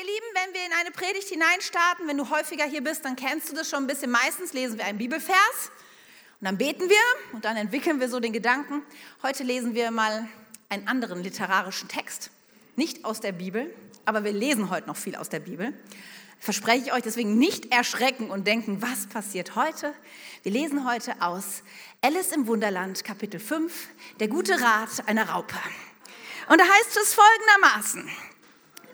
ihr Lieben, wenn wir in eine Predigt hineinstarten, wenn du häufiger hier bist, dann kennst du das schon ein bisschen. Meistens lesen wir einen Bibelvers und dann beten wir und dann entwickeln wir so den Gedanken. Heute lesen wir mal einen anderen literarischen Text, nicht aus der Bibel, aber wir lesen heute noch viel aus der Bibel. Verspreche ich euch deswegen nicht erschrecken und denken, was passiert heute? Wir lesen heute aus Alice im Wunderland, Kapitel 5, der gute Rat einer Raupe. Und da heißt es folgendermaßen,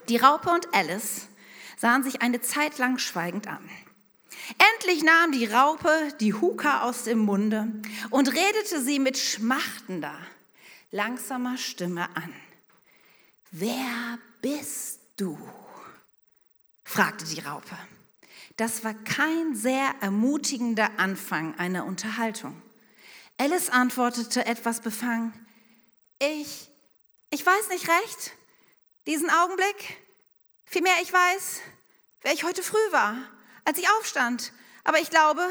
die Raupe und Alice sahen sich eine Zeit lang schweigend an. Endlich nahm die Raupe die Huka aus dem Munde und redete sie mit schmachtender, langsamer Stimme an. Wer bist du? fragte die Raupe. Das war kein sehr ermutigender Anfang einer Unterhaltung. Alice antwortete etwas befangen. Ich, ich weiß nicht recht, diesen Augenblick. Vielmehr, ich weiß, wer ich heute früh war, als ich aufstand. Aber ich glaube,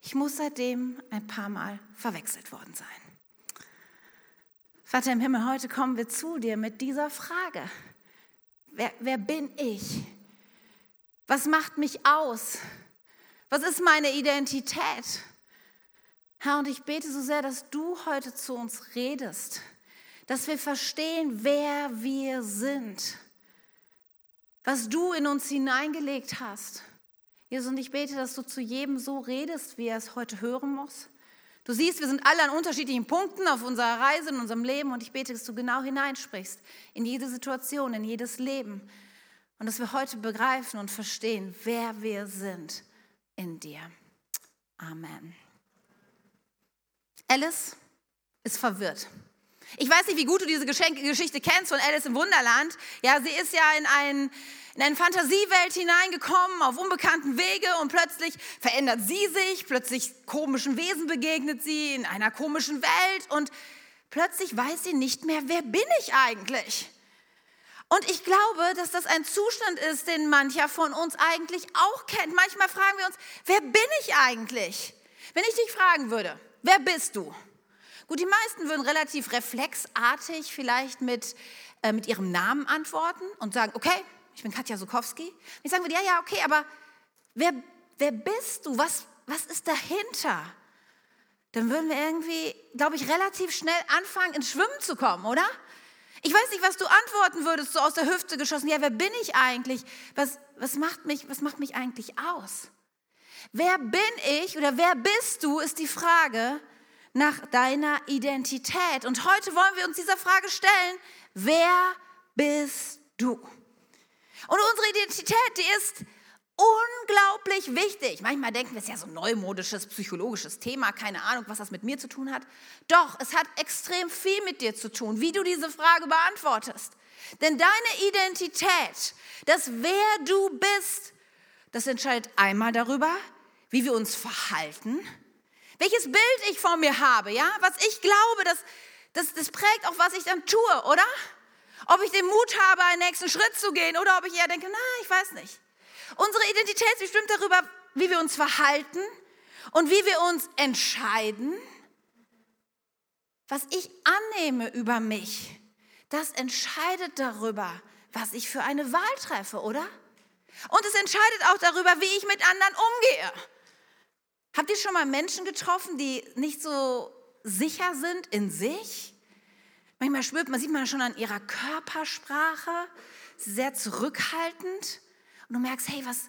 ich muss seitdem ein paar Mal verwechselt worden sein. Vater im Himmel, heute kommen wir zu dir mit dieser Frage. Wer, wer bin ich? Was macht mich aus? Was ist meine Identität? Herr, und ich bete so sehr, dass du heute zu uns redest, dass wir verstehen, wer wir sind, was du in uns hineingelegt hast. Jesus, und ich bete, dass du zu jedem so redest, wie er es heute hören muss. Du siehst, wir sind alle an unterschiedlichen Punkten auf unserer Reise, in unserem Leben und ich bete, dass du genau hineinsprichst in jede Situation, in jedes Leben und dass wir heute begreifen und verstehen, wer wir sind in dir. Amen. Alice ist verwirrt. Ich weiß nicht, wie gut du diese Geschichte kennst von Alice im Wunderland. Ja, sie ist ja in, ein, in eine Fantasiewelt hineingekommen, auf unbekannten Wege und plötzlich verändert sie sich, plötzlich komischen Wesen begegnet sie in einer komischen Welt und plötzlich weiß sie nicht mehr, wer bin ich eigentlich? Und ich glaube, dass das ein Zustand ist, den mancher von uns eigentlich auch kennt. Manchmal fragen wir uns, wer bin ich eigentlich? Wenn ich dich fragen würde, wer bist du? Gut, die meisten würden relativ reflexartig vielleicht mit, äh, mit ihrem Namen antworten und sagen, okay, ich bin Katja Sukowski. Ich sagen würde, ja, ja, okay, aber wer, wer bist du? Was, was ist dahinter? Dann würden wir irgendwie, glaube ich, relativ schnell anfangen, ins Schwimmen zu kommen, oder? Ich weiß nicht, was du antworten würdest, so aus der Hüfte geschossen. Ja, wer bin ich eigentlich? Was, was, macht, mich, was macht mich eigentlich aus? Wer bin ich oder wer bist du, ist die Frage, nach deiner Identität. Und heute wollen wir uns dieser Frage stellen, wer bist du? Und unsere Identität, die ist unglaublich wichtig. Manchmal denken wir, es ist ja so ein neumodisches, psychologisches Thema, keine Ahnung, was das mit mir zu tun hat. Doch, es hat extrem viel mit dir zu tun, wie du diese Frage beantwortest. Denn deine Identität, das wer du bist, das entscheidet einmal darüber, wie wir uns verhalten, welches Bild ich von mir habe, ja, was ich glaube, das, das, das prägt auch, was ich dann tue, oder? Ob ich den Mut habe, einen nächsten Schritt zu gehen oder ob ich eher denke, na, ich weiß nicht. Unsere Identität bestimmt darüber, wie wir uns verhalten und wie wir uns entscheiden. Was ich annehme über mich, das entscheidet darüber, was ich für eine Wahl treffe, oder? Und es entscheidet auch darüber, wie ich mit anderen umgehe. Habt ihr schon mal Menschen getroffen, die nicht so sicher sind in sich? Manchmal spürt man, sieht man schon an ihrer Körpersprache, sehr zurückhaltend. Und du merkst, hey, was,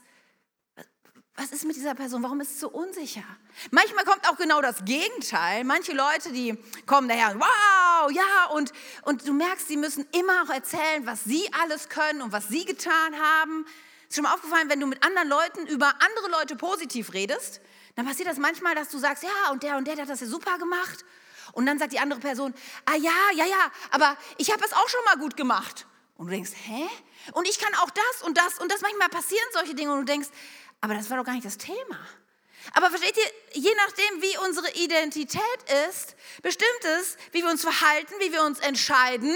was ist mit dieser Person? Warum ist sie so unsicher? Manchmal kommt auch genau das Gegenteil. Manche Leute, die kommen daher, wow, ja, und, und du merkst, sie müssen immer auch erzählen, was sie alles können und was sie getan haben. Ist schon mal aufgefallen, wenn du mit anderen Leuten über andere Leute positiv redest, dann passiert das manchmal, dass du sagst, ja, und der und der, der hat das ja super gemacht. Und dann sagt die andere Person, ah ja, ja, ja, aber ich habe es auch schon mal gut gemacht. Und du denkst, hä? Und ich kann auch das und das und das. Manchmal passieren solche Dinge und du denkst, aber das war doch gar nicht das Thema. Aber versteht ihr, je nachdem, wie unsere Identität ist, bestimmt es, wie wir uns verhalten, wie wir uns entscheiden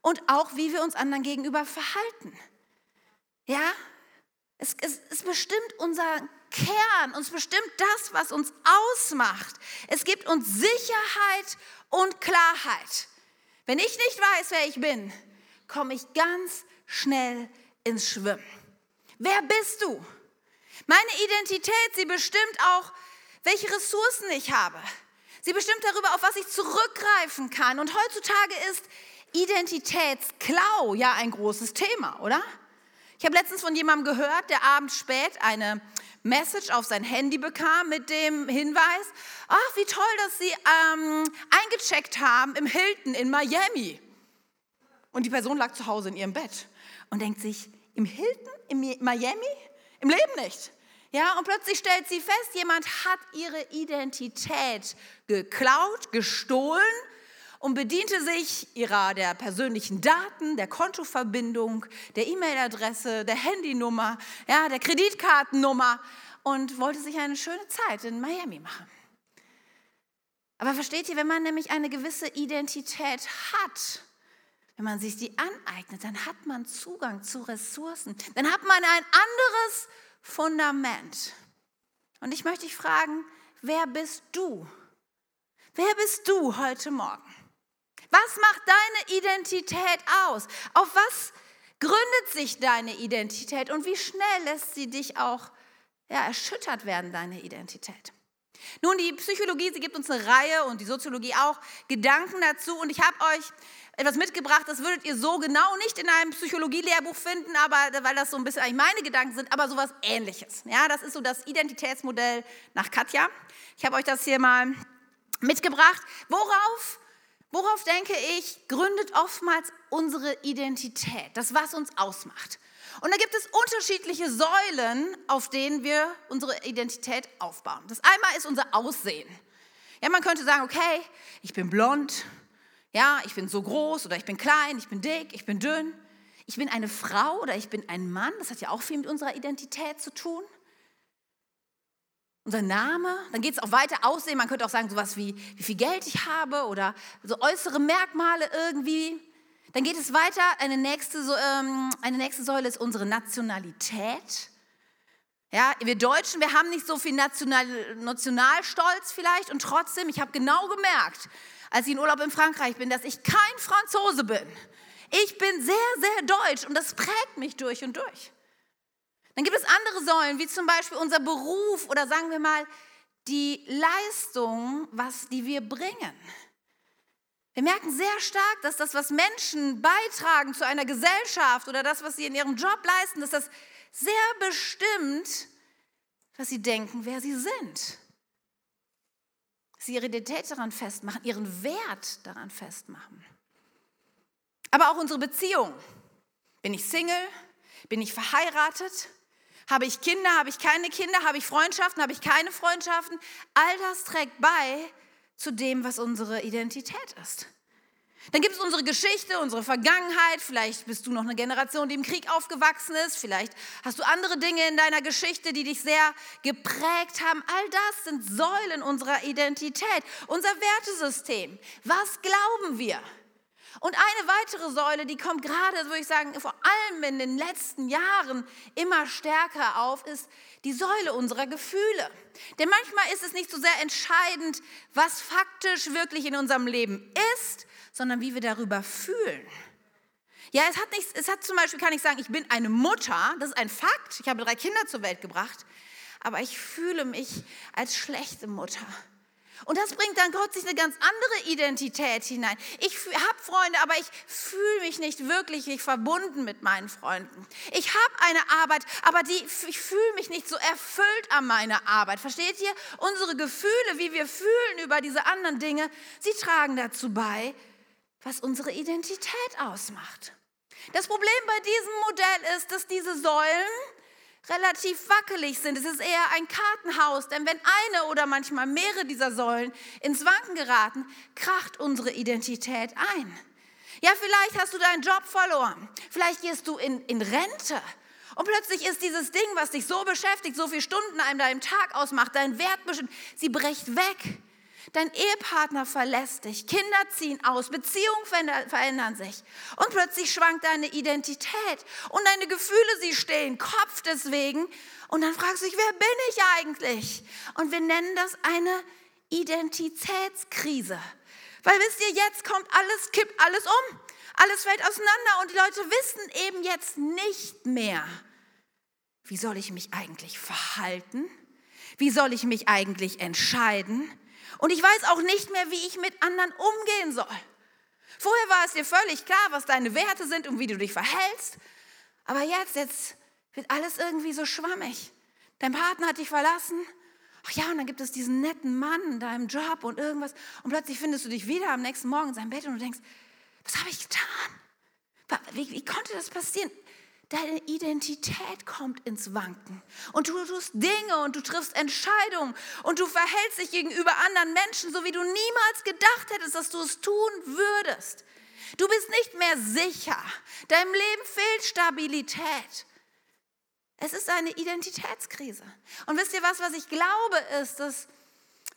und auch, wie wir uns anderen gegenüber verhalten. Ja? Es, es, es bestimmt unser Kern, uns bestimmt das, was uns ausmacht. Es gibt uns Sicherheit und Klarheit. Wenn ich nicht weiß, wer ich bin, komme ich ganz schnell ins Schwimmen. Wer bist du? Meine Identität, sie bestimmt auch, welche Ressourcen ich habe. Sie bestimmt darüber, auf was ich zurückgreifen kann. Und heutzutage ist Identitätsklau ja ein großes Thema, oder? Ich habe letztens von jemandem gehört, der abends spät eine Message auf sein Handy bekam mit dem Hinweis, ach, wie toll, dass Sie ähm, eingecheckt haben im Hilton in Miami. Und die Person lag zu Hause in ihrem Bett und denkt sich, im Hilton, in Miami? Im Leben nicht. Ja, und plötzlich stellt sie fest, jemand hat ihre Identität geklaut, gestohlen und bediente sich ihrer der persönlichen Daten, der Kontoverbindung, der E-Mail-Adresse, der Handynummer, ja, der Kreditkartennummer und wollte sich eine schöne Zeit in Miami machen. Aber versteht ihr, wenn man nämlich eine gewisse Identität hat, wenn man sich die aneignet, dann hat man Zugang zu Ressourcen, dann hat man ein anderes Fundament. Und ich möchte dich fragen, wer bist du? Wer bist du heute Morgen? Was macht deine Identität aus? Auf was gründet sich deine Identität und wie schnell lässt sie dich auch ja, erschüttert werden, deine Identität? Nun, die Psychologie, sie gibt uns eine Reihe und die Soziologie auch Gedanken dazu und ich habe euch etwas mitgebracht, das würdet ihr so genau nicht in einem Psychologie-Lehrbuch finden, aber weil das so ein bisschen eigentlich meine Gedanken sind, aber sowas ähnliches. Ja, das ist so das Identitätsmodell nach Katja. Ich habe euch das hier mal mitgebracht. Worauf Worauf denke ich, gründet oftmals unsere Identität, das, was uns ausmacht. Und da gibt es unterschiedliche Säulen, auf denen wir unsere Identität aufbauen. Das einmal ist unser Aussehen. Ja, man könnte sagen, okay, ich bin blond, ja, ich bin so groß oder ich bin klein, ich bin dick, ich bin dünn. Ich bin eine Frau oder ich bin ein Mann, das hat ja auch viel mit unserer Identität zu tun unser Name. Dann geht es auch weiter aussehen. Man könnte auch sagen, sowas wie, wie viel Geld ich habe oder so äußere Merkmale irgendwie. Dann geht es weiter. Eine nächste, ähm, eine nächste Säule ist unsere Nationalität. Ja, wir Deutschen, wir haben nicht so viel National, Nationalstolz vielleicht und trotzdem, ich habe genau gemerkt, als ich in Urlaub in Frankreich bin, dass ich kein Franzose bin. Ich bin sehr, sehr deutsch und das prägt mich durch und durch. Dann gibt es andere Säulen, wie zum Beispiel unser Beruf oder sagen wir mal die Leistung, was die wir bringen. Wir merken sehr stark, dass das, was Menschen beitragen zu einer Gesellschaft oder das, was sie in ihrem Job leisten, dass das sehr bestimmt, was sie denken, wer sie sind. Sie ihre Identität daran festmachen, ihren Wert daran festmachen. Aber auch unsere Beziehung. Bin ich Single? Bin ich verheiratet? Habe ich Kinder, habe ich keine Kinder, habe ich Freundschaften, habe ich keine Freundschaften? All das trägt bei zu dem, was unsere Identität ist. Dann gibt es unsere Geschichte, unsere Vergangenheit. Vielleicht bist du noch eine Generation, die im Krieg aufgewachsen ist. Vielleicht hast du andere Dinge in deiner Geschichte, die dich sehr geprägt haben. All das sind Säulen unserer Identität, unser Wertesystem. Was glauben wir? Und eine weitere Säule, die kommt gerade, würde ich sagen, vor allem in den letzten Jahren immer stärker auf, ist die Säule unserer Gefühle. Denn manchmal ist es nicht so sehr entscheidend, was faktisch wirklich in unserem Leben ist, sondern wie wir darüber fühlen. Ja, es hat, nichts, es hat zum Beispiel, kann ich sagen, ich bin eine Mutter, das ist ein Fakt, ich habe drei Kinder zur Welt gebracht, aber ich fühle mich als schlechte Mutter. Und das bringt dann Gott sich eine ganz andere Identität hinein. Ich habe Freunde, aber ich fühle mich nicht wirklich verbunden mit meinen Freunden. Ich habe eine Arbeit, aber die, ich fühle mich nicht so erfüllt an meiner Arbeit. Versteht ihr? Unsere Gefühle, wie wir fühlen über diese anderen Dinge, sie tragen dazu bei, was unsere Identität ausmacht. Das Problem bei diesem Modell ist, dass diese Säulen relativ wackelig sind. Es ist eher ein Kartenhaus, denn wenn eine oder manchmal mehrere dieser Säulen ins Wanken geraten, kracht unsere Identität ein. Ja, vielleicht hast du deinen Job verloren. Vielleicht gehst du in, in Rente. Und plötzlich ist dieses Ding, was dich so beschäftigt, so viele Stunden an deinem Tag ausmacht, dein Wert bestimmt, sie bricht weg. Dein Ehepartner verlässt dich, Kinder ziehen aus, Beziehungen verändern sich und plötzlich schwankt deine Identität und deine Gefühle, sie stehen Kopf deswegen und dann fragst du dich, wer bin ich eigentlich? Und wir nennen das eine Identitätskrise. Weil wisst ihr, jetzt kommt alles, kippt alles um. Alles fällt auseinander und die Leute wissen eben jetzt nicht mehr, wie soll ich mich eigentlich verhalten? Wie soll ich mich eigentlich entscheiden? Und ich weiß auch nicht mehr, wie ich mit anderen umgehen soll. Vorher war es dir völlig klar, was deine Werte sind und wie du dich verhältst. Aber jetzt, jetzt wird alles irgendwie so schwammig. Dein Partner hat dich verlassen. Ach ja, und dann gibt es diesen netten Mann in deinem Job und irgendwas. Und plötzlich findest du dich wieder am nächsten Morgen in seinem Bett und du denkst, was habe ich getan? Wie, wie konnte das passieren? Deine Identität kommt ins Wanken. Und du tust Dinge und du triffst Entscheidungen und du verhältst dich gegenüber anderen Menschen, so wie du niemals gedacht hättest, dass du es tun würdest. Du bist nicht mehr sicher. Deinem Leben fehlt Stabilität. Es ist eine Identitätskrise. Und wisst ihr was, was ich glaube, ist, dass,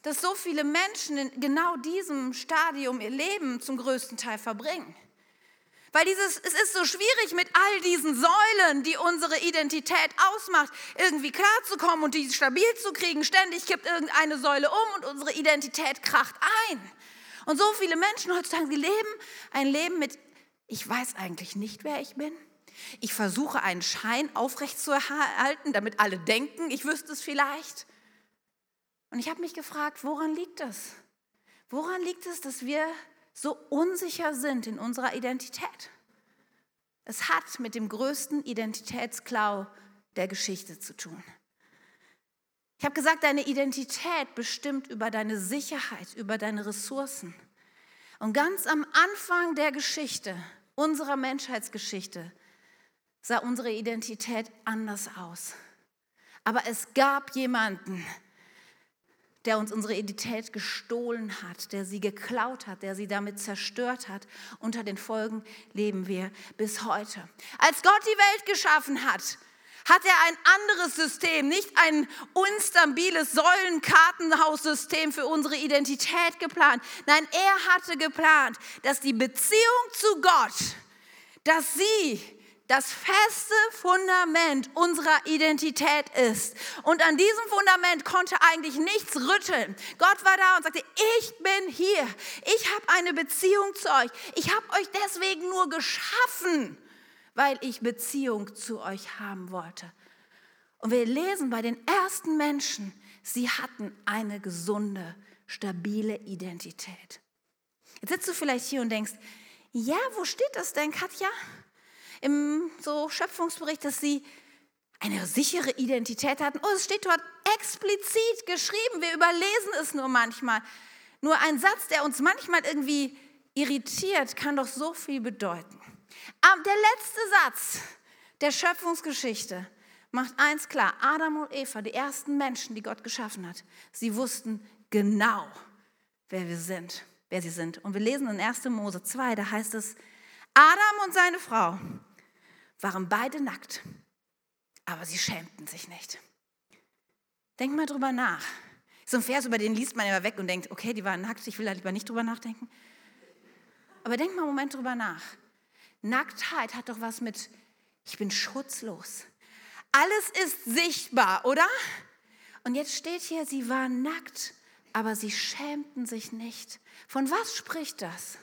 dass so viele Menschen in genau diesem Stadium ihr Leben zum größten Teil verbringen. Weil dieses, es ist so schwierig mit all diesen Säulen, die unsere Identität ausmacht, irgendwie klarzukommen und die stabil zu kriegen. Ständig kippt irgendeine Säule um und unsere Identität kracht ein. Und so viele Menschen heutzutage, die leben ein Leben mit, ich weiß eigentlich nicht, wer ich bin. Ich versuche einen Schein aufrechtzuerhalten, damit alle denken, ich wüsste es vielleicht. Und ich habe mich gefragt, woran liegt es? Woran liegt es, dass wir so unsicher sind in unserer Identität? Es hat mit dem größten Identitätsklau der Geschichte zu tun. Ich habe gesagt, deine Identität bestimmt über deine Sicherheit, über deine Ressourcen. Und ganz am Anfang der Geschichte, unserer Menschheitsgeschichte, sah unsere Identität anders aus. Aber es gab jemanden, der uns unsere Identität gestohlen hat, der sie geklaut hat, der sie damit zerstört hat. Unter den Folgen leben wir bis heute. Als Gott die Welt geschaffen hat, hat er ein anderes System, nicht ein unstabiles Säulenkartenhaussystem für unsere Identität geplant. Nein, er hatte geplant, dass die Beziehung zu Gott, dass sie das feste Fundament unserer Identität ist. Und an diesem Fundament konnte eigentlich nichts rütteln. Gott war da und sagte, ich bin hier. Ich habe eine Beziehung zu euch. Ich habe euch deswegen nur geschaffen, weil ich Beziehung zu euch haben wollte. Und wir lesen bei den ersten Menschen, sie hatten eine gesunde, stabile Identität. Jetzt sitzt du vielleicht hier und denkst, ja, wo steht das denn, Katja? Im so Schöpfungsbericht, dass sie eine sichere Identität hatten. Oh, es steht dort explizit geschrieben. Wir überlesen es nur manchmal. Nur ein Satz, der uns manchmal irgendwie irritiert, kann doch so viel bedeuten. Aber der letzte Satz der Schöpfungsgeschichte macht eins klar. Adam und Eva, die ersten Menschen, die Gott geschaffen hat, sie wussten genau, wer wir sind, wer sie sind. Und wir lesen in 1. Mose 2, da heißt es, Adam und seine Frau waren beide nackt, aber sie schämten sich nicht. Denk mal drüber nach. So ein Vers, über den liest man immer weg und denkt, okay, die waren nackt, ich will da lieber nicht drüber nachdenken. Aber denk mal einen Moment drüber nach. Nacktheit hat doch was mit, ich bin schutzlos. Alles ist sichtbar, oder? Und jetzt steht hier, sie waren nackt, aber sie schämten sich nicht. Von was spricht das?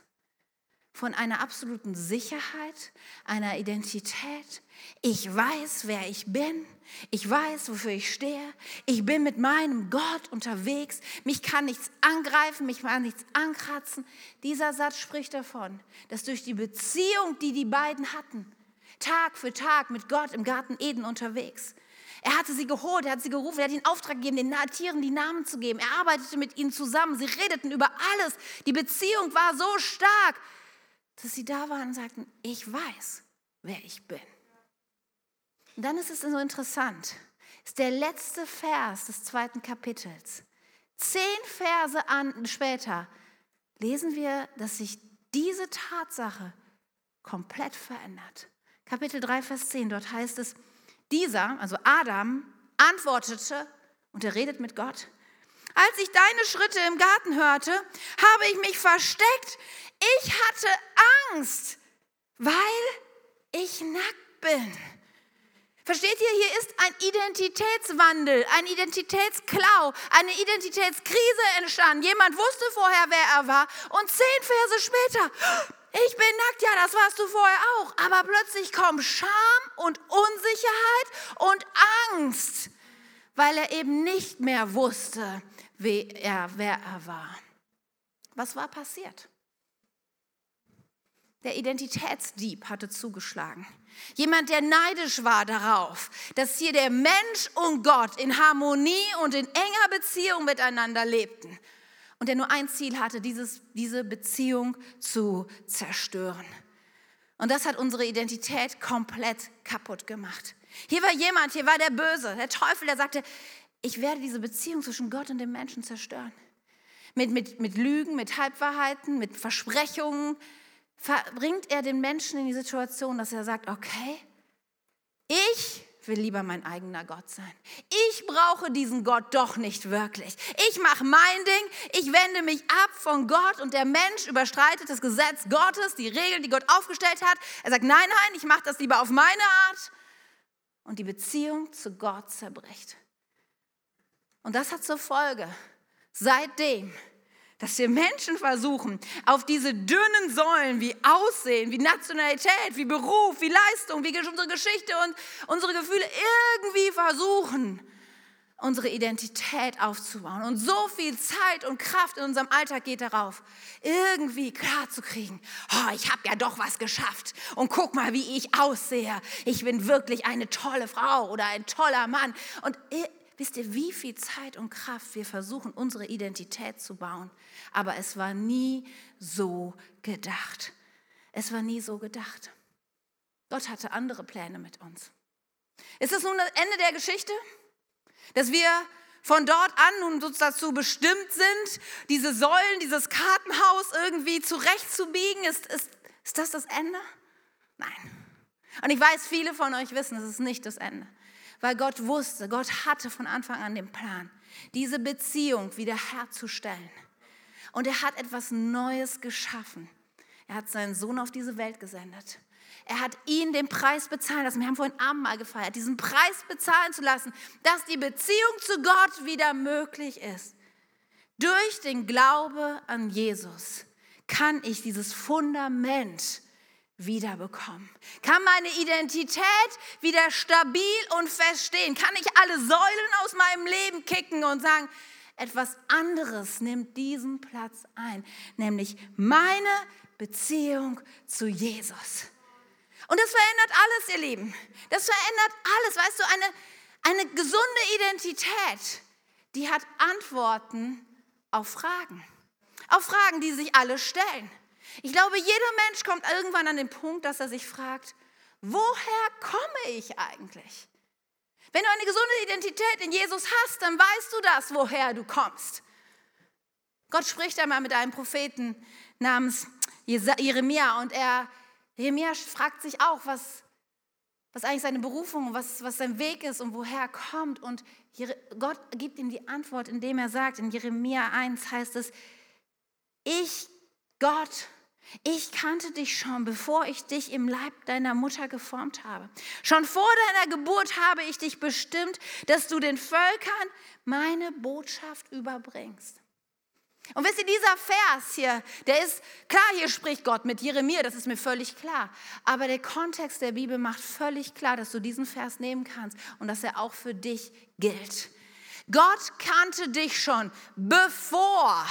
Von einer absoluten Sicherheit, einer Identität. Ich weiß, wer ich bin. Ich weiß, wofür ich stehe. Ich bin mit meinem Gott unterwegs. Mich kann nichts angreifen, mich kann nichts ankratzen. Dieser Satz spricht davon, dass durch die Beziehung, die die beiden hatten, Tag für Tag mit Gott im Garten Eden unterwegs, er hatte sie geholt, er hat sie gerufen, er hat ihnen Auftrag gegeben, den Tieren die Namen zu geben. Er arbeitete mit ihnen zusammen, sie redeten über alles. Die Beziehung war so stark, dass sie da waren und sagten, ich weiß, wer ich bin. Und dann ist es so interessant, ist der letzte Vers des zweiten Kapitels. Zehn Verse an, später lesen wir, dass sich diese Tatsache komplett verändert. Kapitel 3, Vers 10, dort heißt es, dieser, also Adam, antwortete, und er redet mit Gott, als ich deine Schritte im Garten hörte, habe ich mich versteckt. Ich hatte Angst, weil ich nackt bin. Versteht ihr, hier ist ein Identitätswandel, ein Identitätsklau, eine Identitätskrise entstanden. Jemand wusste vorher, wer er war und zehn Verse später, ich bin nackt, ja, das warst du vorher auch. Aber plötzlich kommen Scham und Unsicherheit und Angst, weil er eben nicht mehr wusste, wer er, wer er war. Was war passiert? Der Identitätsdieb hatte zugeschlagen. Jemand, der neidisch war darauf, dass hier der Mensch und Gott in Harmonie und in enger Beziehung miteinander lebten. Und der nur ein Ziel hatte, dieses, diese Beziehung zu zerstören. Und das hat unsere Identität komplett kaputt gemacht. Hier war jemand, hier war der Böse, der Teufel, der sagte, ich werde diese Beziehung zwischen Gott und dem Menschen zerstören. Mit, mit, mit Lügen, mit Halbwahrheiten, mit Versprechungen, bringt er den Menschen in die Situation, dass er sagt, okay, ich will lieber mein eigener Gott sein. Ich brauche diesen Gott doch nicht wirklich. Ich mache mein Ding, ich wende mich ab von Gott und der Mensch überstreitet das Gesetz Gottes, die Regeln, die Gott aufgestellt hat. Er sagt, nein, nein, ich mache das lieber auf meine Art. Und die Beziehung zu Gott zerbricht. Und das hat zur Folge, seitdem dass wir Menschen versuchen, auf diese dünnen Säulen wie Aussehen, wie Nationalität, wie Beruf, wie Leistung, wie unsere Geschichte und unsere Gefühle irgendwie versuchen, unsere Identität aufzubauen. Und so viel Zeit und Kraft in unserem Alltag geht darauf, irgendwie klarzukriegen, oh, ich habe ja doch was geschafft und guck mal, wie ich aussehe. Ich bin wirklich eine tolle Frau oder ein toller Mann. Und Wisst ihr, wie viel Zeit und Kraft wir versuchen, unsere Identität zu bauen? Aber es war nie so gedacht. Es war nie so gedacht. Gott hatte andere Pläne mit uns. Ist es nun das Ende der Geschichte? Dass wir von dort an nun dazu bestimmt sind, diese Säulen, dieses Kartenhaus irgendwie zurechtzubiegen? Ist, ist, ist das das Ende? Nein. Und ich weiß, viele von euch wissen, es ist nicht das Ende weil Gott wusste, Gott hatte von Anfang an den Plan, diese Beziehung wiederherzustellen. Und er hat etwas Neues geschaffen. Er hat seinen Sohn auf diese Welt gesendet. Er hat ihn den Preis bezahlen lassen. Wir haben vorhin Abendmahl gefeiert, diesen Preis bezahlen zu lassen, dass die Beziehung zu Gott wieder möglich ist. Durch den Glaube an Jesus kann ich dieses Fundament wiederbekommen? Kann meine Identität wieder stabil und feststehen? Kann ich alle Säulen aus meinem Leben kicken und sagen, etwas anderes nimmt diesen Platz ein, nämlich meine Beziehung zu Jesus. Und das verändert alles, ihr Lieben. Das verändert alles. Weißt du, eine, eine gesunde Identität, die hat Antworten auf Fragen. Auf Fragen, die sich alle stellen. Ich glaube, jeder Mensch kommt irgendwann an den Punkt, dass er sich fragt, woher komme ich eigentlich? Wenn du eine gesunde Identität in Jesus hast, dann weißt du das, woher du kommst. Gott spricht einmal mit einem Propheten namens Jeremia und er, Jeremia fragt sich auch, was, was eigentlich seine Berufung, was, was sein Weg ist und woher er kommt. Und Gott gibt ihm die Antwort, indem er sagt, in Jeremia 1 heißt es, ich, Gott, ich kannte dich schon, bevor ich dich im Leib deiner Mutter geformt habe. Schon vor deiner Geburt habe ich dich bestimmt, dass du den Völkern meine Botschaft überbringst. Und wisst ihr, dieser Vers hier, der ist, klar, hier spricht Gott mit Jeremia, das ist mir völlig klar. Aber der Kontext der Bibel macht völlig klar, dass du diesen Vers nehmen kannst und dass er auch für dich gilt. Gott kannte dich schon bevor,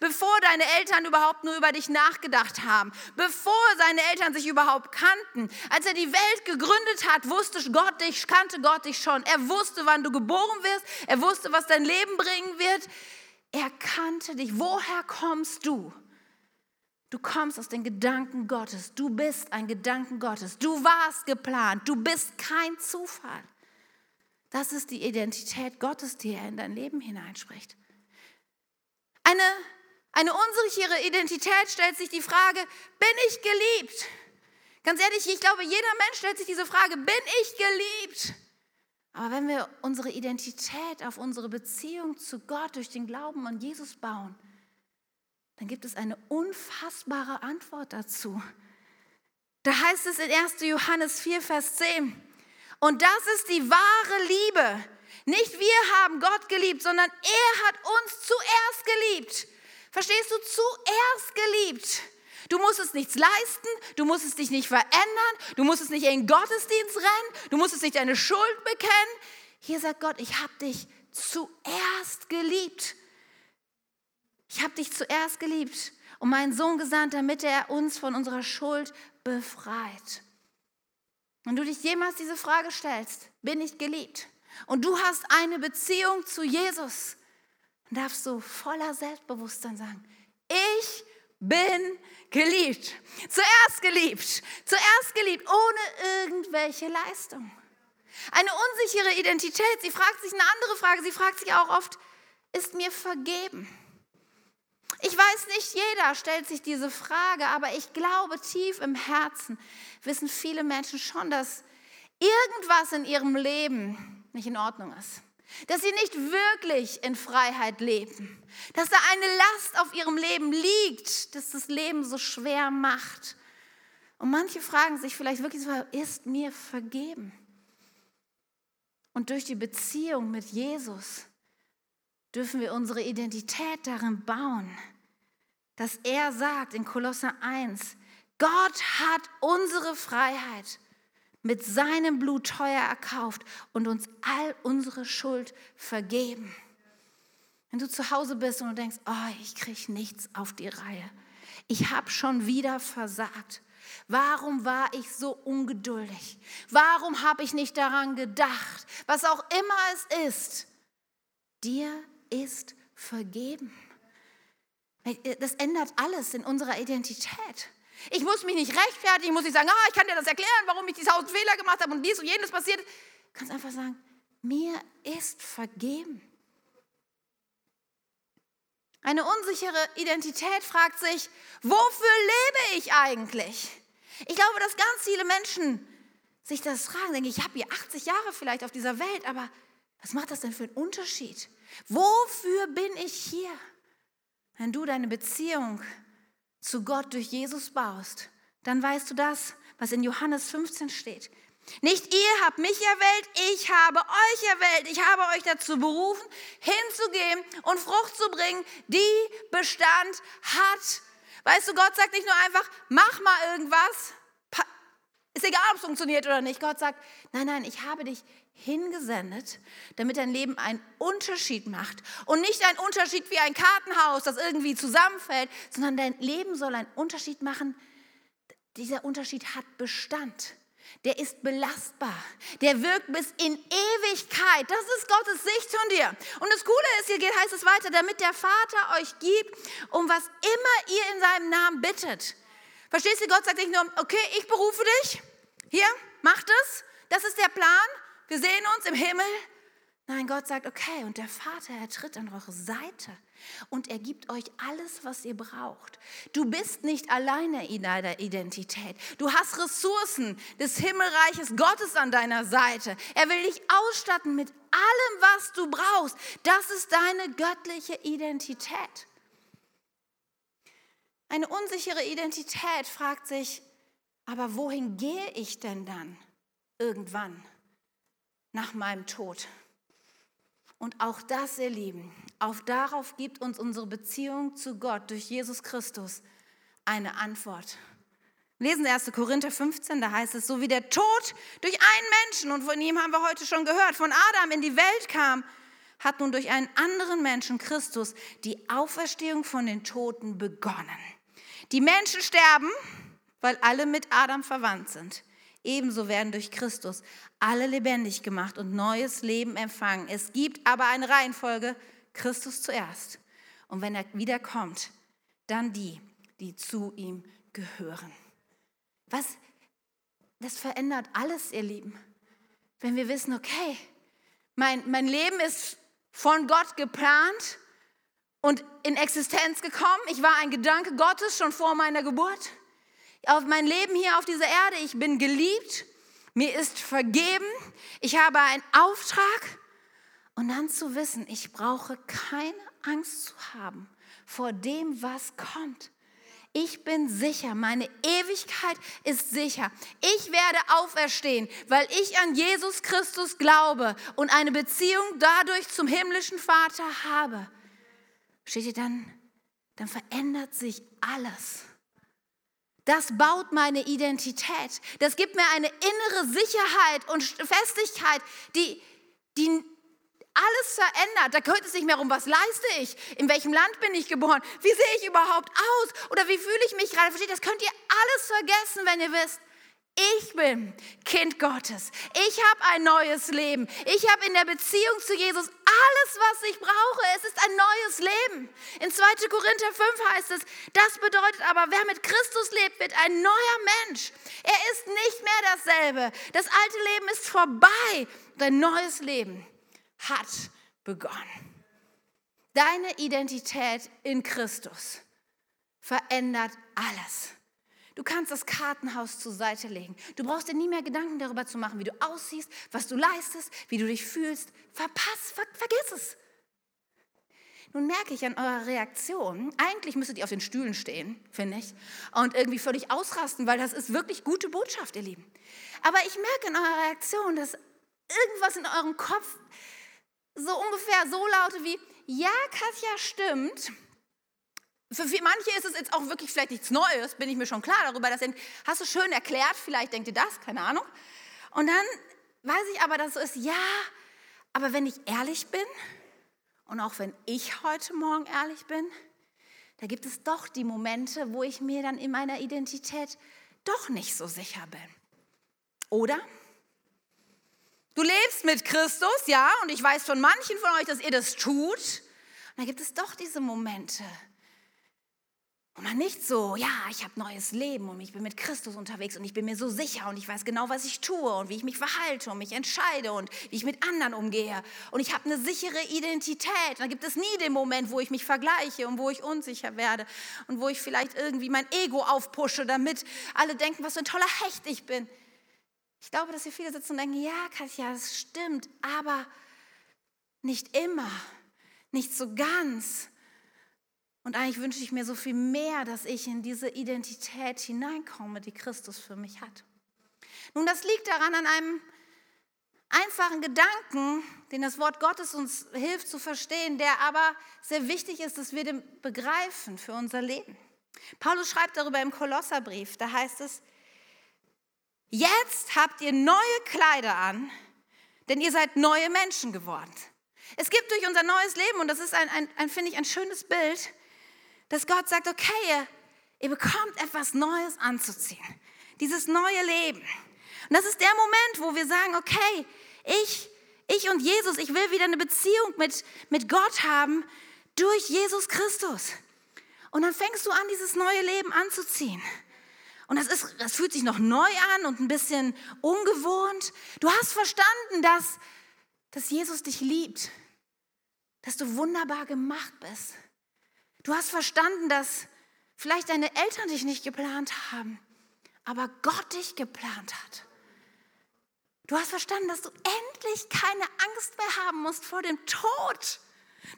bevor deine Eltern überhaupt nur über dich nachgedacht haben, bevor seine Eltern sich überhaupt kannten. Als er die Welt gegründet hat, wusste Gott dich, kannte Gott dich schon. Er wusste, wann du geboren wirst. Er wusste, was dein Leben bringen wird. Er kannte dich. Woher kommst du? Du kommst aus den Gedanken Gottes. Du bist ein Gedanken Gottes. Du warst geplant. Du bist kein Zufall. Das ist die Identität Gottes, die er in dein Leben hineinspricht. Eine, eine unsichere Identität stellt sich die Frage, bin ich geliebt? Ganz ehrlich, ich glaube, jeder Mensch stellt sich diese Frage, bin ich geliebt? Aber wenn wir unsere Identität auf unsere Beziehung zu Gott durch den Glauben an Jesus bauen, dann gibt es eine unfassbare Antwort dazu. Da heißt es in 1. Johannes 4, Vers 10, und das ist die wahre Liebe. Nicht wir haben Gott geliebt, sondern er hat uns zuerst geliebt. Verstehst du? Zuerst geliebt. Du musstest nichts leisten, du musstest dich nicht verändern, du musstest nicht in den Gottesdienst rennen, du musstest nicht deine Schuld bekennen. Hier sagt Gott, ich habe dich zuerst geliebt. Ich habe dich zuerst geliebt und meinen Sohn gesandt, damit er uns von unserer Schuld befreit. Wenn du dich jemals diese Frage stellst, bin ich geliebt? Und du hast eine Beziehung zu Jesus, dann darfst du voller Selbstbewusstsein sagen, ich bin geliebt. Zuerst geliebt. Zuerst geliebt, ohne irgendwelche Leistung. Eine unsichere Identität, sie fragt sich eine andere Frage, sie fragt sich auch oft, ist mir vergeben? Ich weiß nicht, jeder stellt sich diese Frage, aber ich glaube, tief im Herzen wissen viele Menschen schon, dass irgendwas in ihrem Leben nicht in Ordnung ist. Dass sie nicht wirklich in Freiheit leben. Dass da eine Last auf ihrem Leben liegt, dass das Leben so schwer macht. Und manche fragen sich vielleicht wirklich, ist mir vergeben? Und durch die Beziehung mit Jesus dürfen wir unsere Identität darin bauen, dass er sagt in Kolosser 1, Gott hat unsere Freiheit mit seinem Blut teuer erkauft und uns all unsere Schuld vergeben. Wenn du zu Hause bist und du denkst, oh, ich kriege nichts auf die Reihe. Ich habe schon wieder versagt. Warum war ich so ungeduldig? Warum habe ich nicht daran gedacht? Was auch immer es ist, dir ist vergeben. Das ändert alles in unserer Identität. Ich muss mich nicht rechtfertigen, ich muss nicht sagen, ah, ich kann dir das erklären, warum ich die tausend Fehler gemacht habe und dies und jenes passiert. Du kannst einfach sagen, mir ist vergeben. Eine unsichere Identität fragt sich, wofür lebe ich eigentlich? Ich glaube, dass ganz viele Menschen sich das fragen, denken, ich habe hier 80 Jahre vielleicht auf dieser Welt, aber was macht das denn für einen Unterschied? Wofür bin ich hier? Wenn du deine Beziehung zu Gott durch Jesus baust, dann weißt du das, was in Johannes 15 steht. Nicht ihr habt mich erwählt, ich habe euch erwählt. Ich habe euch dazu berufen, hinzugehen und Frucht zu bringen, die Bestand hat. Weißt du, Gott sagt nicht nur einfach, mach mal irgendwas, ist egal, ob es funktioniert oder nicht. Gott sagt, nein, nein, ich habe dich hingesendet, damit dein Leben einen Unterschied macht. Und nicht ein Unterschied wie ein Kartenhaus, das irgendwie zusammenfällt, sondern dein Leben soll einen Unterschied machen. Dieser Unterschied hat Bestand. Der ist belastbar. Der wirkt bis in Ewigkeit. Das ist Gottes Sicht von dir. Und das Coole ist, hier geht, heißt es weiter, damit der Vater euch gibt, um was immer ihr in seinem Namen bittet. Verstehst du, Gott sagt nicht nur, okay, ich berufe dich, hier, mach das, das ist der Plan, wir sehen uns im Himmel. Nein, Gott sagt, okay, und der Vater, er tritt an eure Seite und er gibt euch alles, was ihr braucht. Du bist nicht alleine in deiner Identität. Du hast Ressourcen des Himmelreiches Gottes an deiner Seite. Er will dich ausstatten mit allem, was du brauchst. Das ist deine göttliche Identität. Eine unsichere Identität fragt sich, aber wohin gehe ich denn dann irgendwann nach meinem Tod? Und auch das, ihr Lieben, auf darauf gibt uns unsere Beziehung zu Gott durch Jesus Christus eine Antwort. Lesen 1. Korinther 15, da heißt es, so wie der Tod durch einen Menschen, und von ihm haben wir heute schon gehört, von Adam in die Welt kam, hat nun durch einen anderen Menschen, Christus, die Auferstehung von den Toten begonnen. Die Menschen sterben, weil alle mit Adam verwandt sind. Ebenso werden durch Christus alle lebendig gemacht und neues Leben empfangen. Es gibt aber eine Reihenfolge, Christus zuerst. Und wenn er wiederkommt, dann die, die zu ihm gehören. Was? Das verändert alles, ihr Lieben. Wenn wir wissen, okay, mein, mein Leben ist von Gott geplant und in Existenz gekommen. Ich war ein Gedanke Gottes schon vor meiner Geburt. Auf mein Leben hier auf dieser Erde, ich bin geliebt, mir ist vergeben, ich habe einen Auftrag. Und dann zu wissen, ich brauche keine Angst zu haben vor dem, was kommt. Ich bin sicher, meine Ewigkeit ist sicher. Ich werde auferstehen, weil ich an Jesus Christus glaube und eine Beziehung dadurch zum himmlischen Vater habe. Steht ihr dann, dann verändert sich alles. Das baut meine Identität. Das gibt mir eine innere Sicherheit und Festigkeit, die, die alles verändert. Da geht es nicht mehr um, was leiste ich, in welchem Land bin ich geboren, wie sehe ich überhaupt aus oder wie fühle ich mich gerade. Versteht, das könnt ihr alles vergessen, wenn ihr wisst, ich bin Kind Gottes. Ich habe ein neues Leben. Ich habe in der Beziehung zu Jesus alles, was ich brauche. Es ist ein neues Leben. In 2. Korinther 5 heißt es, das bedeutet aber, wer mit Christus lebt, wird ein neuer Mensch. Er ist nicht mehr dasselbe. Das alte Leben ist vorbei. Dein neues Leben hat begonnen. Deine Identität in Christus verändert alles. Du kannst das Kartenhaus zur Seite legen. Du brauchst dir nie mehr Gedanken darüber zu machen, wie du aussiehst, was du leistest, wie du dich fühlst. Verpass, ver vergiss es. Nun merke ich an eurer Reaktion, eigentlich müsstet ihr auf den Stühlen stehen, finde ich, und irgendwie völlig ausrasten, weil das ist wirklich gute Botschaft, ihr Lieben. Aber ich merke in eurer Reaktion, dass irgendwas in eurem Kopf so ungefähr so laute wie, ja, Katja, stimmt, für manche ist es jetzt auch wirklich vielleicht nichts Neues, bin ich mir schon klar darüber. Dass hast du schön erklärt, vielleicht denkt ihr das, keine Ahnung. Und dann weiß ich aber, dass es so ist, ja, aber wenn ich ehrlich bin und auch wenn ich heute Morgen ehrlich bin, da gibt es doch die Momente, wo ich mir dann in meiner Identität doch nicht so sicher bin. Oder? Du lebst mit Christus, ja, und ich weiß von manchen von euch, dass ihr das tut. Und da gibt es doch diese Momente, und man nicht so, ja, ich habe neues Leben und ich bin mit Christus unterwegs und ich bin mir so sicher und ich weiß genau, was ich tue und wie ich mich verhalte und mich entscheide und wie ich mit anderen umgehe. Und ich habe eine sichere Identität. Da gibt es nie den Moment, wo ich mich vergleiche und wo ich unsicher werde und wo ich vielleicht irgendwie mein Ego aufpushe, damit alle denken, was für ein toller Hecht ich bin. Ich glaube, dass hier viele sitzen und denken, ja, Katja, das stimmt, aber nicht immer, nicht so ganz. Und eigentlich wünsche ich mir so viel mehr, dass ich in diese Identität hineinkomme, die Christus für mich hat. Nun, das liegt daran an einem einfachen Gedanken, den das Wort Gottes uns hilft zu verstehen, der aber sehr wichtig ist, dass wir den begreifen für unser Leben. Paulus schreibt darüber im Kolosserbrief, da heißt es, jetzt habt ihr neue Kleider an, denn ihr seid neue Menschen geworden. Es gibt durch unser neues Leben, und das ist ein, ein, ein finde ich, ein schönes Bild, dass Gott sagt, okay, ihr, bekommt etwas Neues anzuziehen. Dieses neue Leben. Und das ist der Moment, wo wir sagen, okay, ich, ich und Jesus, ich will wieder eine Beziehung mit, mit Gott haben durch Jesus Christus. Und dann fängst du an, dieses neue Leben anzuziehen. Und das, ist, das fühlt sich noch neu an und ein bisschen ungewohnt. Du hast verstanden, dass, dass Jesus dich liebt, dass du wunderbar gemacht bist, Du hast verstanden, dass vielleicht deine Eltern dich nicht geplant haben, aber Gott dich geplant hat. Du hast verstanden, dass du endlich keine Angst mehr haben musst vor dem Tod.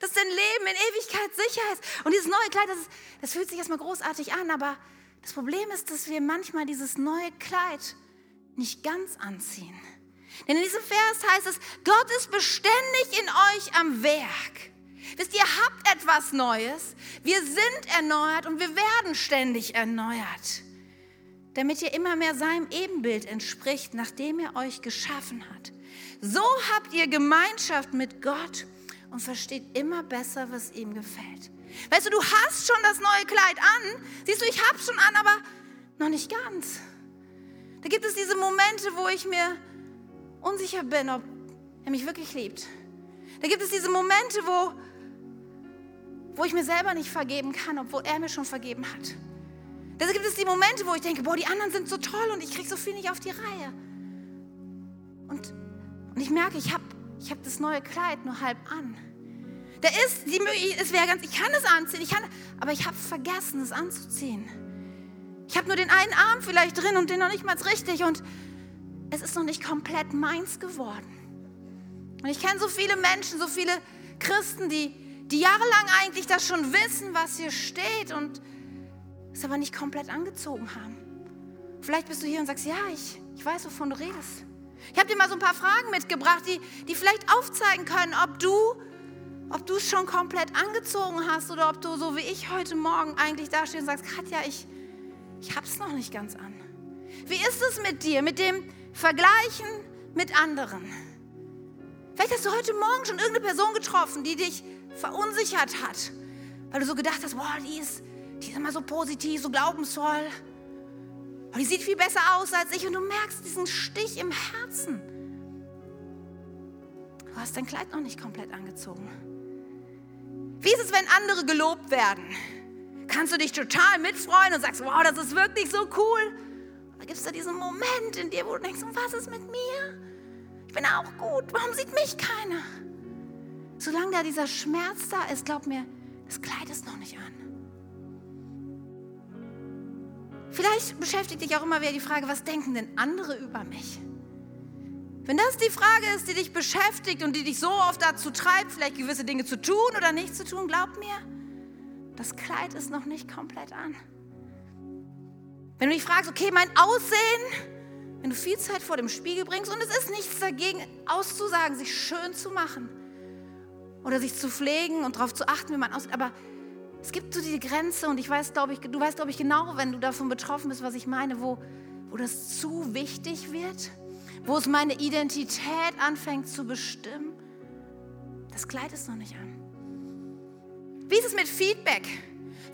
Dass dein Leben in Ewigkeit sicher ist. Und dieses neue Kleid, das, das fühlt sich erstmal großartig an, aber das Problem ist, dass wir manchmal dieses neue Kleid nicht ganz anziehen. Denn in diesem Vers heißt es, Gott ist beständig in euch am Werk. Wisst ihr, habt etwas Neues. Wir sind erneuert und wir werden ständig erneuert, damit ihr immer mehr seinem Ebenbild entspricht, nachdem er euch geschaffen hat. So habt ihr Gemeinschaft mit Gott und versteht immer besser, was ihm gefällt. Weißt du, du hast schon das neue Kleid an. Siehst du, ich hab's schon an, aber noch nicht ganz. Da gibt es diese Momente, wo ich mir unsicher bin, ob er mich wirklich liebt. Da gibt es diese Momente, wo wo ich mir selber nicht vergeben kann, obwohl er mir schon vergeben hat. Da gibt es die Momente, wo ich denke, boah, die anderen sind so toll und ich kriege so viel nicht auf die Reihe. Und, und ich merke, ich habe ich hab das neue Kleid nur halb an. Da ist, die, es wäre ganz, ich kann es anziehen, ich kann, aber ich habe vergessen, es anzuziehen. Ich habe nur den einen Arm vielleicht drin und den noch nicht mal richtig und es ist noch nicht komplett meins geworden. Und ich kenne so viele Menschen, so viele Christen, die, die jahrelang eigentlich das schon wissen, was hier steht und es aber nicht komplett angezogen haben. Vielleicht bist du hier und sagst, ja, ich, ich weiß, wovon du redest. Ich habe dir mal so ein paar Fragen mitgebracht, die, die vielleicht aufzeigen können, ob du ob du es schon komplett angezogen hast oder ob du so wie ich heute Morgen eigentlich dastehst und sagst, Katja, ich, ich hab's noch nicht ganz an. Wie ist es mit dir, mit dem Vergleichen mit anderen? Vielleicht hast du heute Morgen schon irgendeine Person getroffen, die dich verunsichert hat, weil du so gedacht hast, boah, die ist, die ist immer so positiv, so glaubensvoll. Und die sieht viel besser aus als ich und du merkst diesen Stich im Herzen. Du hast dein Kleid noch nicht komplett angezogen. Wie ist es, wenn andere gelobt werden? Kannst du dich total mitfreuen und sagst, wow, das ist wirklich so cool? Da gibt es da diesen Moment in dir, wo du denkst, was ist mit mir? Ich bin auch gut, warum sieht mich keiner? Solange da dieser Schmerz da ist, glaub mir, das Kleid ist noch nicht an. Vielleicht beschäftigt dich auch immer wieder die Frage, was denken denn andere über mich? Wenn das die Frage ist, die dich beschäftigt und die dich so oft dazu treibt, vielleicht gewisse Dinge zu tun oder nicht zu tun, glaub mir, das Kleid ist noch nicht komplett an. Wenn du dich fragst, okay, mein Aussehen, wenn du viel Zeit vor dem Spiegel bringst und es ist nichts dagegen auszusagen, sich schön zu machen oder sich zu pflegen und darauf zu achten, wie man aussieht, aber es gibt so diese Grenze und ich weiß, glaube ich, du weißt, glaube ich, genau, wenn du davon betroffen bist, was ich meine, wo, wo das zu wichtig wird, wo es meine Identität anfängt zu bestimmen. Das Kleid ist noch nicht an. Wie ist es mit Feedback?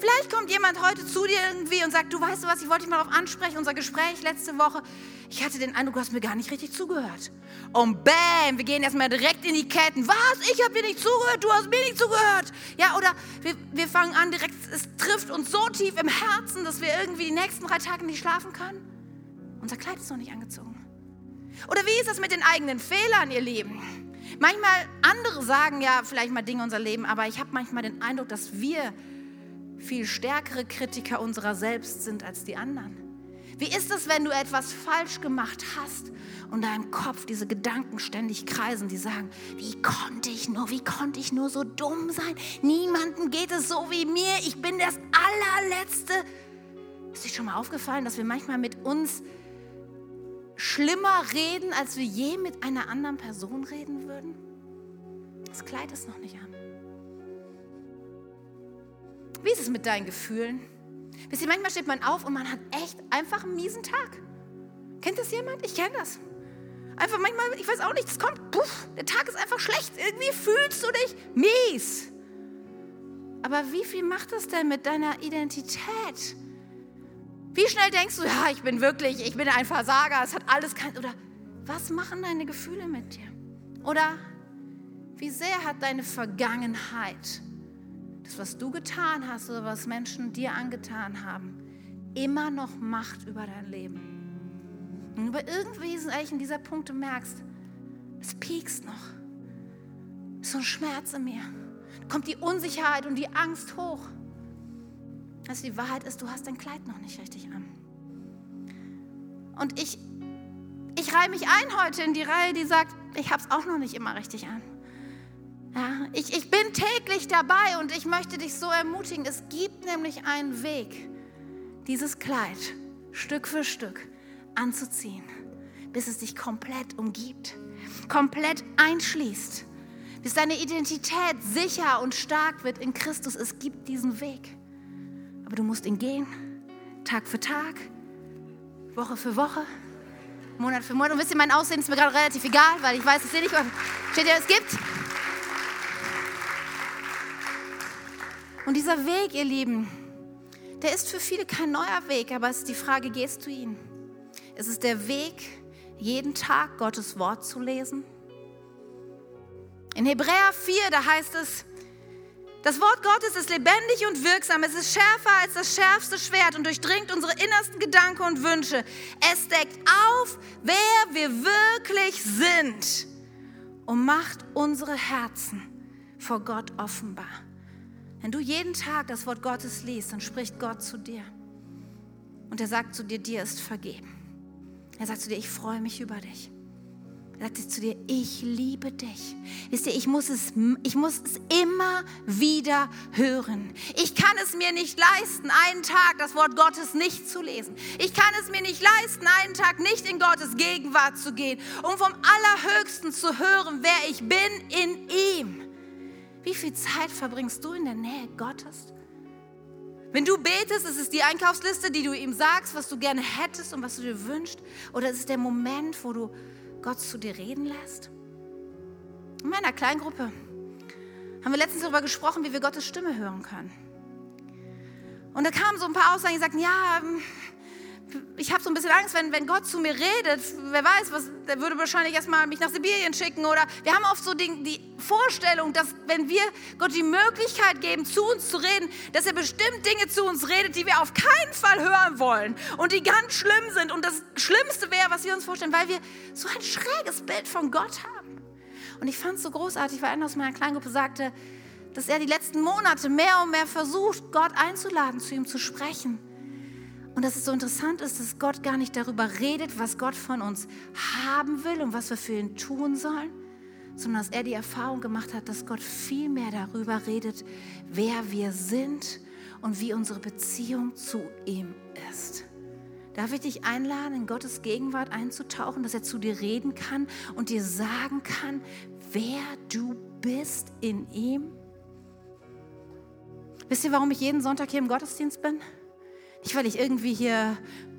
Vielleicht kommt jemand heute zu dir irgendwie und sagt, du weißt du was, ich wollte dich mal darauf ansprechen, unser Gespräch letzte Woche. Ich hatte den Eindruck, du hast mir gar nicht richtig zugehört. Und bam, wir gehen erstmal direkt in die Ketten. Was? Ich habe dir nicht zugehört, du hast mir nicht zugehört. Ja, oder wir, wir fangen an direkt, es trifft uns so tief im Herzen, dass wir irgendwie die nächsten drei Tage nicht schlafen können. Unser Kleid ist noch nicht angezogen. Oder wie ist das mit den eigenen Fehlern, ihr Lieben? Manchmal, andere sagen ja vielleicht mal Dinge in unser Leben, aber ich habe manchmal den Eindruck, dass wir viel stärkere Kritiker unserer selbst sind als die anderen. Wie ist es, wenn du etwas falsch gemacht hast und deinem Kopf diese Gedanken ständig kreisen, die sagen, wie konnte ich nur, wie konnte ich nur so dumm sein? Niemandem geht es so wie mir, ich bin das allerletzte. Ist dir schon mal aufgefallen, dass wir manchmal mit uns schlimmer reden, als wir je mit einer anderen Person reden würden? Das Kleid ist noch nicht an. Wie ist es mit deinen Gefühlen? Wisst ihr, manchmal steht man auf und man hat echt einfach einen miesen Tag. Kennt das jemand? Ich kenne das. Einfach manchmal, ich weiß auch nicht, es kommt, puff, der Tag ist einfach schlecht. Irgendwie fühlst du dich mies. Aber wie viel macht das denn mit deiner Identität? Wie schnell denkst du, ja, ich bin wirklich, ich bin ein Versager, es hat alles kein. Oder was machen deine Gefühle mit dir? Oder wie sehr hat deine Vergangenheit das, was du getan hast oder was Menschen dir angetan haben, immer noch Macht über dein Leben. Und über irgendwelchen dieser Punkte merkst, es piekst noch. so ein Schmerz in mir. Da kommt die Unsicherheit und die Angst hoch. Also die Wahrheit ist, du hast dein Kleid noch nicht richtig an. Und ich, ich reihe mich ein heute in die Reihe, die sagt, ich habe es auch noch nicht immer richtig an. Ja, ich, ich bin täglich dabei und ich möchte dich so ermutigen. Es gibt nämlich einen Weg, dieses Kleid Stück für Stück anzuziehen, bis es dich komplett umgibt, komplett einschließt, bis deine Identität sicher und stark wird in Christus. Es gibt diesen Weg. Aber du musst ihn gehen, Tag für Tag, Woche für Woche, Monat für Monat. Und wisst ihr, mein Aussehen ist mir gerade relativ egal, weil ich weiß, es sehe nicht, steht ja, es gibt. Und dieser Weg, ihr Lieben, der ist für viele kein neuer Weg, aber es ist die Frage, gehst du ihn? Es ist der Weg, jeden Tag Gottes Wort zu lesen. In Hebräer 4, da heißt es, das Wort Gottes ist lebendig und wirksam. Es ist schärfer als das schärfste Schwert und durchdringt unsere innersten Gedanken und Wünsche. Es deckt auf, wer wir wirklich sind und macht unsere Herzen vor Gott offenbar. Wenn du jeden Tag das Wort Gottes liest, dann spricht Gott zu dir. Und er sagt zu dir, dir ist vergeben. Er sagt zu dir, ich freue mich über dich. Er sagt zu dir, ich liebe dich. Wisst ihr, ich muss, es, ich muss es immer wieder hören. Ich kann es mir nicht leisten, einen Tag das Wort Gottes nicht zu lesen. Ich kann es mir nicht leisten, einen Tag nicht in Gottes Gegenwart zu gehen, um vom Allerhöchsten zu hören, wer ich bin in ihm. Wie viel Zeit verbringst du in der Nähe Gottes? Wenn du betest, ist es die Einkaufsliste, die du ihm sagst, was du gerne hättest und was du dir wünschst? Oder ist es der Moment, wo du Gott zu dir reden lässt? In meiner Kleingruppe haben wir letztens darüber gesprochen, wie wir Gottes Stimme hören können. Und da kamen so ein paar Aussagen, die sagten, ja, ich habe so ein bisschen Angst, wenn, wenn Gott zu mir redet, wer weiß, was, der würde wahrscheinlich erstmal mich nach Sibirien schicken. Oder wir haben oft so die, die Vorstellung, dass wenn wir Gott die Möglichkeit geben, zu uns zu reden, dass er bestimmt Dinge zu uns redet, die wir auf keinen Fall hören wollen und die ganz schlimm sind. Und das Schlimmste wäre, was wir uns vorstellen, weil wir so ein schräges Bild von Gott haben. Und ich fand es so großartig, weil einer aus meiner Kleingruppe sagte, dass er die letzten Monate mehr und mehr versucht, Gott einzuladen, zu ihm zu sprechen und dass es so interessant ist, dass Gott gar nicht darüber redet, was Gott von uns haben will und was wir für ihn tun sollen, sondern dass er die Erfahrung gemacht hat, dass Gott viel mehr darüber redet, wer wir sind und wie unsere Beziehung zu ihm ist. Darf ich dich einladen, in Gottes Gegenwart einzutauchen, dass er zu dir reden kann und dir sagen kann, wer du bist in ihm? Wisst ihr, warum ich jeden Sonntag hier im Gottesdienst bin? Nicht, weil ich irgendwie hier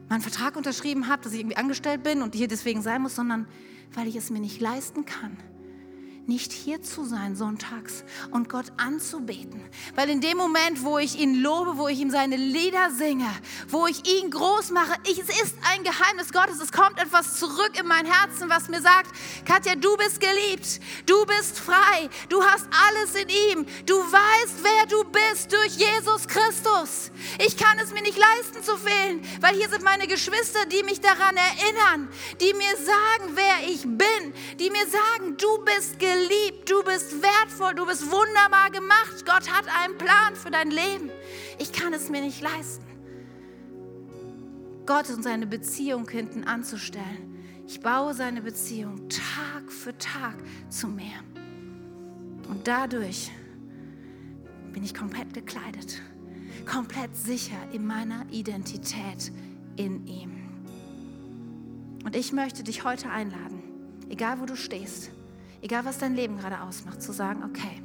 meinen Vertrag unterschrieben habe, dass ich irgendwie angestellt bin und hier deswegen sein muss, sondern weil ich es mir nicht leisten kann, nicht hier zu sein sonntags und Gott anzubeten. Weil in dem Moment, wo ich ihn lobe, wo ich ihm seine Lieder singe, wo ich ihn groß mache, ich, es ist ein Geheimnis Gottes. Es kommt etwas zurück in mein Herzen, was mir sagt, Katja, du bist geliebt, du bist frei, du hast alles in ihm, du weißt, wer du bist durch Jesus Christus. Ich kann es mir nicht leisten zu fehlen, weil hier sind meine Geschwister, die mich daran erinnern, die mir sagen, wer ich bin, die mir sagen, du bist geliebt geliebt, du bist wertvoll, du bist wunderbar gemacht. Gott hat einen Plan für dein Leben. Ich kann es mir nicht leisten. Gott und seine Beziehung hinten anzustellen. Ich baue seine Beziehung Tag für Tag zu mir. Und dadurch bin ich komplett gekleidet, komplett sicher in meiner Identität in ihm. Und ich möchte dich heute einladen, egal wo du stehst, egal was dein Leben gerade ausmacht, zu sagen, okay,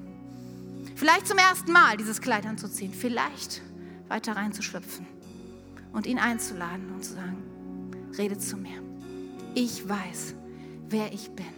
vielleicht zum ersten Mal dieses Kleid anzuziehen, vielleicht weiter reinzuschlüpfen und ihn einzuladen und zu sagen, rede zu mir. Ich weiß, wer ich bin.